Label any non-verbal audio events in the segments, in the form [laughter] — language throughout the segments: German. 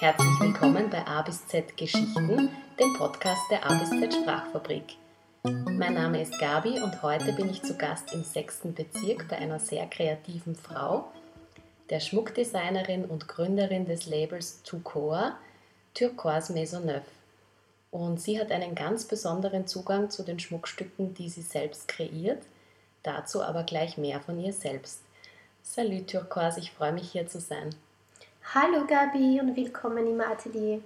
Herzlich willkommen bei A bis Z Geschichten, dem Podcast der A bis Z Sprachfabrik. Mein Name ist Gabi und heute bin ich zu Gast im sechsten Bezirk bei einer sehr kreativen Frau, der Schmuckdesignerin und Gründerin des Labels Tucoa, Turquoise Maisonneuve. Und sie hat einen ganz besonderen Zugang zu den Schmuckstücken, die sie selbst kreiert. Dazu aber gleich mehr von ihr selbst. Salut Turquoise, ich freue mich hier zu sein. Hallo Gabi und willkommen im Atelier.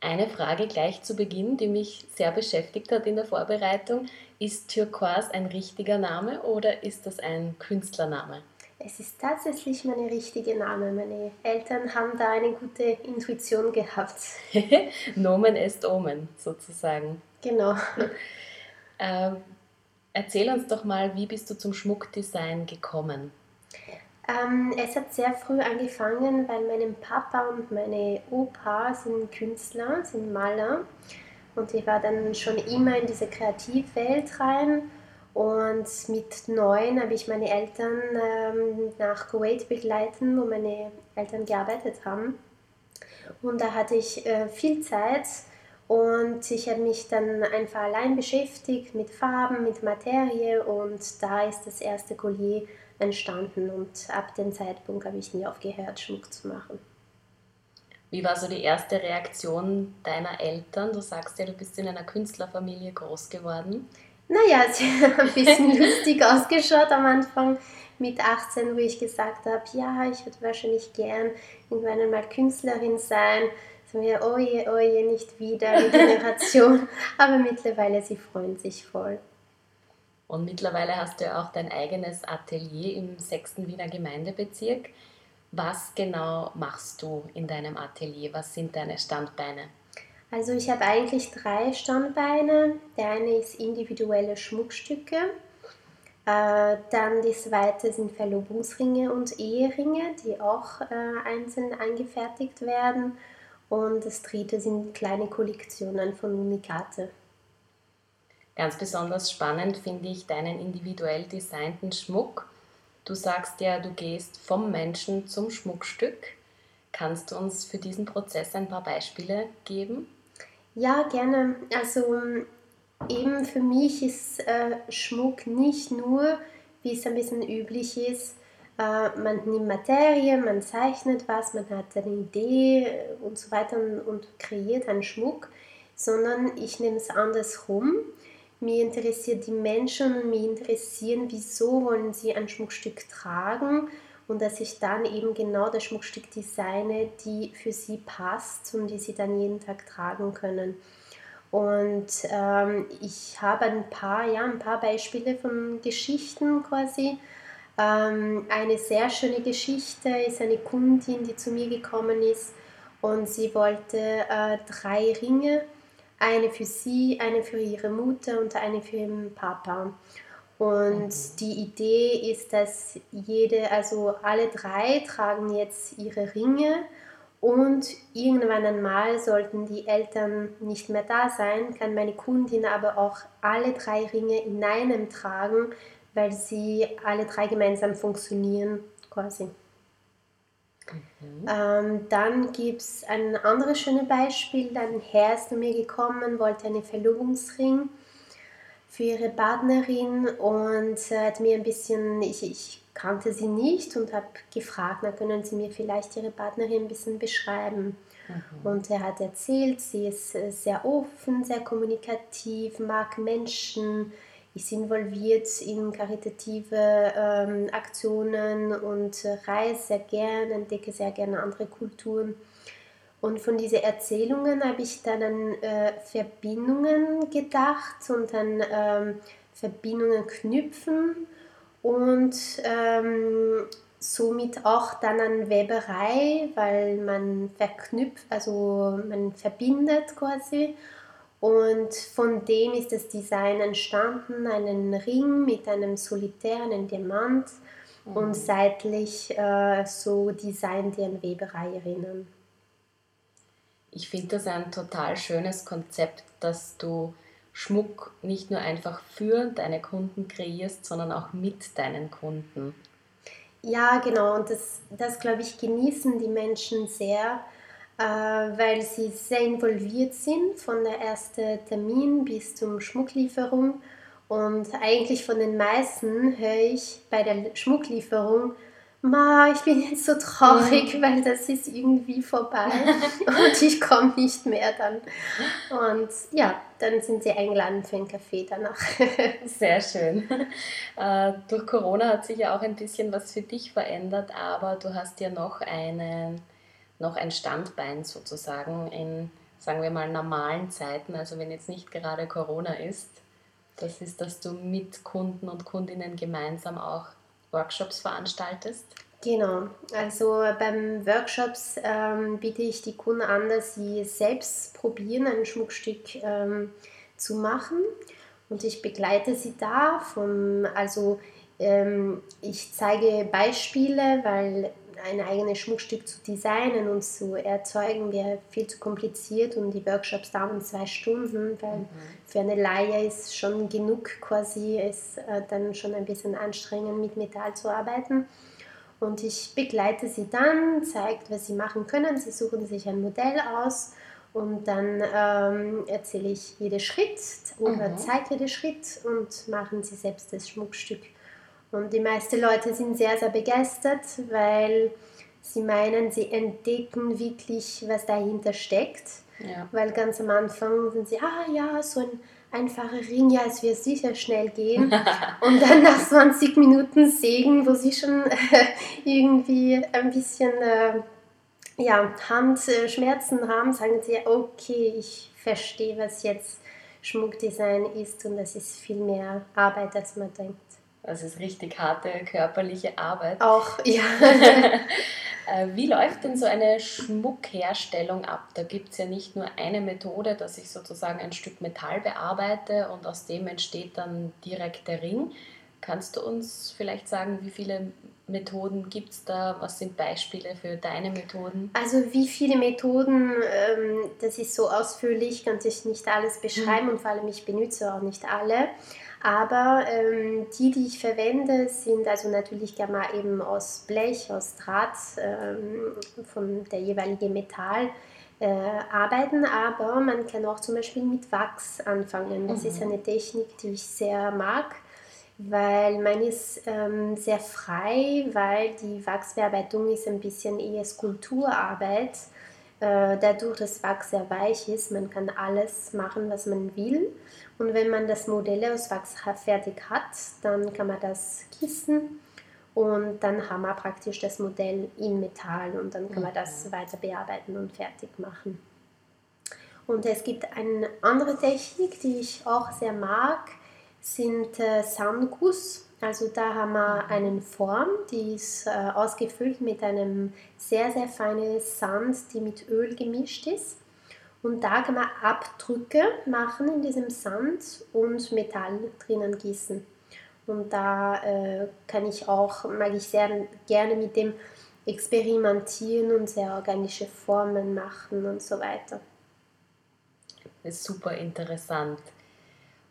Eine Frage gleich zu Beginn, die mich sehr beschäftigt hat in der Vorbereitung. Ist Turquoise ein richtiger Name oder ist das ein Künstlername? Es ist tatsächlich mein richtiger Name. Meine Eltern haben da eine gute Intuition gehabt. [laughs] Nomen est Omen sozusagen. Genau. [laughs] Ähm, erzähl uns doch mal, wie bist du zum Schmuckdesign gekommen? Ähm, es hat sehr früh angefangen, weil mein Papa und meine Opa sind Künstler, sind Maler. Und ich war dann schon immer in diese Kreativwelt rein. Und mit neun habe ich meine Eltern ähm, nach Kuwait begleiten, wo meine Eltern gearbeitet haben. Und da hatte ich äh, viel Zeit und ich habe mich dann einfach allein beschäftigt mit Farben, mit Materie und da ist das erste Collier entstanden und ab dem Zeitpunkt habe ich nie aufgehört, Schmuck zu machen. Wie war so die erste Reaktion deiner Eltern? Du sagst ja, du bist in einer Künstlerfamilie groß geworden. Naja, [laughs] sie hat ein bisschen [laughs] lustig ausgeschaut am Anfang mit 18, wo ich gesagt habe, ja, ich würde wahrscheinlich gern irgendwann einmal Künstlerin sein. So mir, oh je, oh je, nicht wieder eine [laughs] Generation. Aber mittlerweile, sie freuen sich voll. Und mittlerweile hast du ja auch dein eigenes Atelier im 6. Wiener Gemeindebezirk. Was genau machst du in deinem Atelier? Was sind deine Standbeine? Also ich habe eigentlich drei Standbeine. Der eine ist individuelle Schmuckstücke. Äh, dann die zweite sind Verlobungsringe und Eheringe, die auch äh, einzeln angefertigt werden. Und das dritte sind kleine Kollektionen von Unikate. Ganz besonders spannend finde ich deinen individuell designten Schmuck. Du sagst ja, du gehst vom Menschen zum Schmuckstück. Kannst du uns für diesen Prozess ein paar Beispiele geben? Ja, gerne. Also eben für mich ist äh, Schmuck nicht nur, wie es ein bisschen üblich ist, äh, man nimmt Materie, man zeichnet was, man hat eine Idee und so weiter und, und kreiert einen Schmuck, sondern ich nehme es andersrum mir interessiert die Menschen, mich interessieren, wieso wollen sie ein Schmuckstück tragen und dass ich dann eben genau das Schmuckstück designe, die für sie passt und die sie dann jeden Tag tragen können. Und ähm, ich habe ein paar, ja, ein paar Beispiele von Geschichten quasi. Ähm, eine sehr schöne Geschichte ist eine Kundin, die zu mir gekommen ist und sie wollte äh, drei Ringe eine für sie, eine für ihre Mutter und eine für ihren Papa. Und mhm. die Idee ist, dass jede, also alle drei tragen jetzt ihre Ringe und irgendwann einmal sollten die Eltern nicht mehr da sein, kann meine Kundin aber auch alle drei Ringe in einem tragen, weil sie alle drei gemeinsam funktionieren quasi. Mhm. Ähm, dann gibt es ein anderes schönes Beispiel. Ein Herr ist zu mir gekommen, wollte einen Verlobungsring für ihre Partnerin und hat mir ein bisschen, ich, ich kannte sie nicht und habe gefragt, na, können Sie mir vielleicht Ihre Partnerin ein bisschen beschreiben? Mhm. Und er hat erzählt, sie ist äh, sehr offen, sehr kommunikativ, mag Menschen, ist involviert in karitative ähm, Aktionen und äh, reise sehr gern, entdecke sehr gerne andere Kulturen. Und von diesen Erzählungen habe ich dann an äh, Verbindungen gedacht und an ähm, Verbindungen knüpfen und ähm, somit auch dann an Weberei, weil man verknüpft, also man verbindet quasi und von dem ist das Design entstanden, einen Ring mit einem Solitär, einem Diamant mhm. und seitlich äh, so Design, die an Weberei erinnern. Ich finde das ein total schönes Konzept, dass du Schmuck nicht nur einfach für deine Kunden kreierst, sondern auch mit deinen Kunden. Ja, genau. Und das, das glaube ich, genießen die Menschen sehr, weil sie sehr involviert sind, von der ersten Termin bis zum Schmucklieferung. Und eigentlich von den meisten höre ich bei der Schmucklieferung, Ma, ich bin jetzt so traurig, mhm. weil das ist irgendwie vorbei [laughs] und ich komme nicht mehr dann. Und ja, dann sind sie eingeladen für einen Kaffee danach. [laughs] Sehr schön. Äh, durch Corona hat sich ja auch ein bisschen was für dich verändert, aber du hast ja noch, einen, noch ein Standbein sozusagen in, sagen wir mal, normalen Zeiten, also wenn jetzt nicht gerade Corona ist. Das ist, dass du mit Kunden und Kundinnen gemeinsam auch Workshops veranstaltest? Genau, also beim Workshops ähm, biete ich die Kunden an, dass sie selbst probieren, ein Schmuckstück ähm, zu machen und ich begleite sie da. Vom, also ähm, ich zeige Beispiele, weil ein eigenes Schmuckstück zu designen und zu erzeugen wäre viel zu kompliziert und die Workshops dauern zwei Stunden, weil mhm. für eine Laie ist schon genug quasi, ist äh, dann schon ein bisschen anstrengend mit Metall zu arbeiten. Und ich begleite sie dann, zeige, was sie machen können. Sie suchen sich ein Modell aus und dann ähm, erzähle ich jeden Schritt oder mhm. zeige jeden Schritt und machen sie selbst das Schmuckstück. Und die meisten Leute sind sehr, sehr begeistert, weil sie meinen, sie entdecken wirklich, was dahinter steckt. Ja. Weil ganz am Anfang sind sie, ah ja, so ein einfacher Ring, ja, es wird sicher schnell gehen. [laughs] Und dann nach 20 Minuten Sägen, wo sie schon äh, [laughs] irgendwie ein bisschen äh, ja, Handschmerzen haben, sagen sie, okay, ich verstehe, was jetzt Schmuckdesign ist und das ist viel mehr Arbeit, als man denkt. Das ist richtig harte körperliche Arbeit. Auch, [laughs] ja. Äh, wie läuft denn so eine Schmuckherstellung ab? Da gibt es ja nicht nur eine Methode, dass ich sozusagen ein Stück Metall bearbeite und aus dem entsteht dann direkt der Ring. Kannst du uns vielleicht sagen, wie viele Methoden gibt es da? Was sind Beispiele für deine Methoden? Also wie viele Methoden, ähm, das ist so ausführlich, kann ich nicht alles beschreiben mhm. und vor allem ich benutze auch nicht alle. Aber ähm, die, die ich verwende, sind also natürlich gerne mal eben aus Blech, aus Draht, ähm, von der jeweiligen Metall. Äh, arbeiten, aber man kann auch zum Beispiel mit Wachs anfangen. Das mhm. ist eine Technik, die ich sehr mag, weil man ist ähm, sehr frei, weil die Wachsbearbeitung ist ein bisschen eher Skulpturarbeit. Äh, dadurch, dass Wachs sehr weich ist, man kann alles machen, was man will. Und wenn man das Modell aus Wachs fertig hat, dann kann man das gießen und dann haben wir praktisch das Modell in Metall und dann kann man das weiter bearbeiten und fertig machen. Und es gibt eine andere Technik, die ich auch sehr mag, sind äh, Sandguss. Also da haben wir eine Form, die ist äh, ausgefüllt mit einem sehr, sehr feinen Sand, die mit Öl gemischt ist. Und da kann man Abdrücke machen in diesem Sand und Metall drinnen gießen. Und da äh, kann ich auch, mag ich sehr gerne mit dem experimentieren und sehr organische Formen machen und so weiter. Das ist super interessant.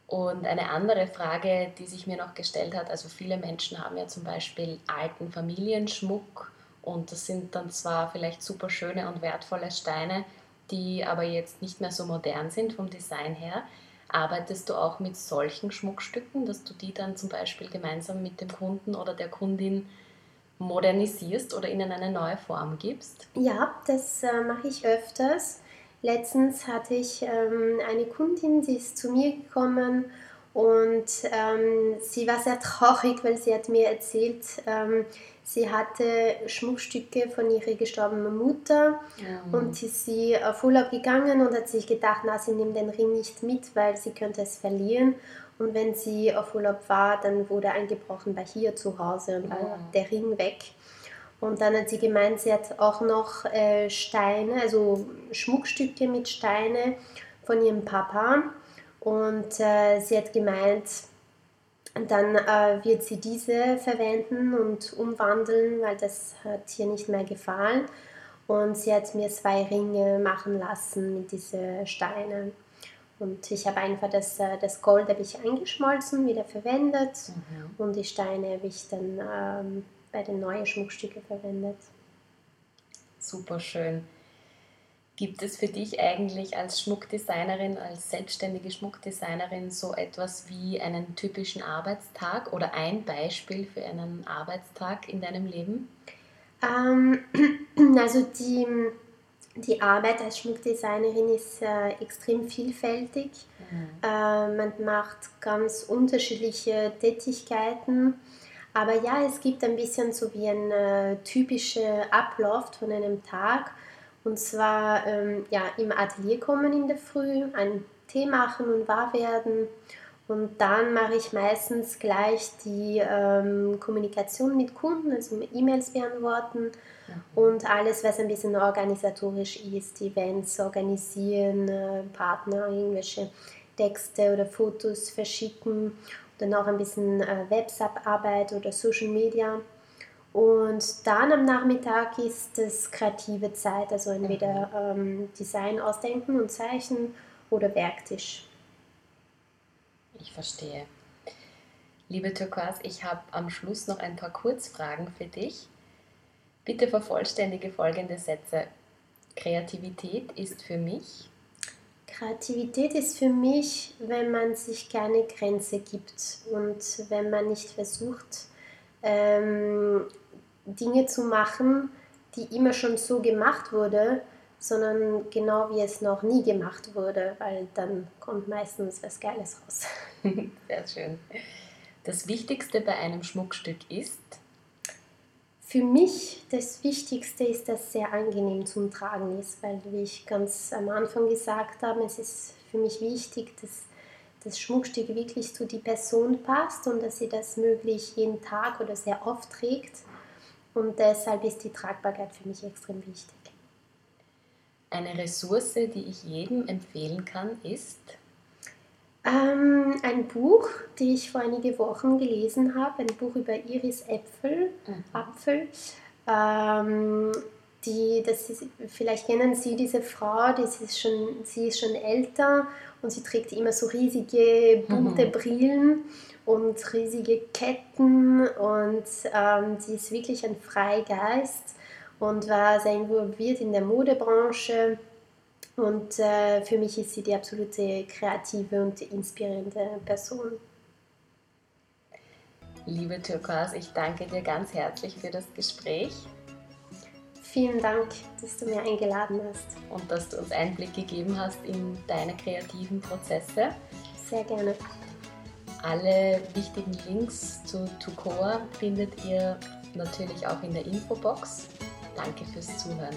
Und eine andere Frage, die sich mir noch gestellt hat, also viele Menschen haben ja zum Beispiel alten Familienschmuck und das sind dann zwar vielleicht super schöne und wertvolle Steine, die aber jetzt nicht mehr so modern sind vom Design her. Arbeitest du auch mit solchen Schmuckstücken, dass du die dann zum Beispiel gemeinsam mit dem Kunden oder der Kundin modernisierst oder ihnen eine neue Form gibst? Ja, das äh, mache ich öfters. Letztens hatte ich ähm, eine Kundin, die ist zu mir gekommen und ähm, sie war sehr traurig, weil sie hat mir erzählt, ähm, Sie hatte Schmuckstücke von ihrer gestorbenen Mutter ja. und ist sie auf Urlaub gegangen und hat sich gedacht, na, sie nimmt den Ring nicht mit, weil sie könnte es verlieren. Und wenn sie auf Urlaub war, dann wurde eingebrochen bei hier zu Hause und war ja. der Ring weg. Und dann hat sie gemeint, sie hat auch noch äh, Steine, also Schmuckstücke mit Steine von ihrem Papa. Und äh, sie hat gemeint, dann äh, wird sie diese verwenden und umwandeln, weil das hat ihr nicht mehr gefallen. Und sie hat mir zwei Ringe machen lassen mit diesen Steinen. Und ich habe einfach das, äh, das Gold habe ich eingeschmolzen, wieder verwendet. Mhm. Und die Steine habe ich dann ähm, bei den neuen Schmuckstücken verwendet. Super schön. Gibt es für dich eigentlich als Schmuckdesignerin, als selbstständige Schmuckdesignerin so etwas wie einen typischen Arbeitstag oder ein Beispiel für einen Arbeitstag in deinem Leben? Ähm, [clears throat] also die, die Arbeit als Schmuckdesignerin ist äh, extrem vielfältig. Mhm. Äh, man macht ganz unterschiedliche Tätigkeiten. Aber ja, es gibt ein bisschen so wie ein äh, typischer Ablauf von einem Tag. Und zwar ähm, ja, im Atelier kommen in der Früh, einen Tee machen und wahr werden. Und dann mache ich meistens gleich die ähm, Kommunikation mit Kunden, also E-Mails beantworten ja. und alles, was ein bisschen organisatorisch ist, Events organisieren, äh, Partner, irgendwelche Texte oder Fotos verschicken, dann auch ein bisschen äh, Website-Arbeit oder Social Media. Und dann am Nachmittag ist es kreative Zeit, also entweder mhm. ähm, Design ausdenken und zeichnen oder Werktisch. Ich verstehe. Liebe Turquoise, ich habe am Schluss noch ein paar Kurzfragen für dich. Bitte vervollständige folgende Sätze. Kreativität ist für mich. Kreativität ist für mich, wenn man sich keine Grenze gibt und wenn man nicht versucht, ähm, Dinge zu machen, die immer schon so gemacht wurde, sondern genau wie es noch nie gemacht wurde, weil dann kommt meistens was Geiles raus. [laughs] Sehr schön. Das Wichtigste bei einem Schmuckstück ist? Für mich das Wichtigste ist, dass es sehr angenehm zum Tragen ist, weil, wie ich ganz am Anfang gesagt habe, es ist für mich wichtig, dass das Schmuckstück wirklich zu die Person passt und dass sie das möglich jeden Tag oder sehr oft trägt und deshalb ist die Tragbarkeit für mich extrem wichtig. Eine Ressource, die ich jedem empfehlen kann, ist? Ähm, ein Buch, das ich vor einigen Wochen gelesen habe, ein Buch über Iris Äpfel. Mhm. Apfel. Ähm, die, das ist, vielleicht kennen Sie diese Frau, das ist schon, sie ist schon älter und sie trägt immer so riesige bunte mhm. Brillen und riesige Ketten und ähm, sie ist wirklich ein Freigeist und war sehr involviert in der Modebranche. Und äh, für mich ist sie die absolute kreative und inspirierende Person. Liebe Turquoise, ich danke dir ganz herzlich für das Gespräch. Vielen Dank, dass du mir eingeladen hast. Und dass du uns Einblick gegeben hast in deine kreativen Prozesse. Sehr gerne. Alle wichtigen Links zu Tucoa findet ihr natürlich auch in der Infobox. Danke fürs Zuhören.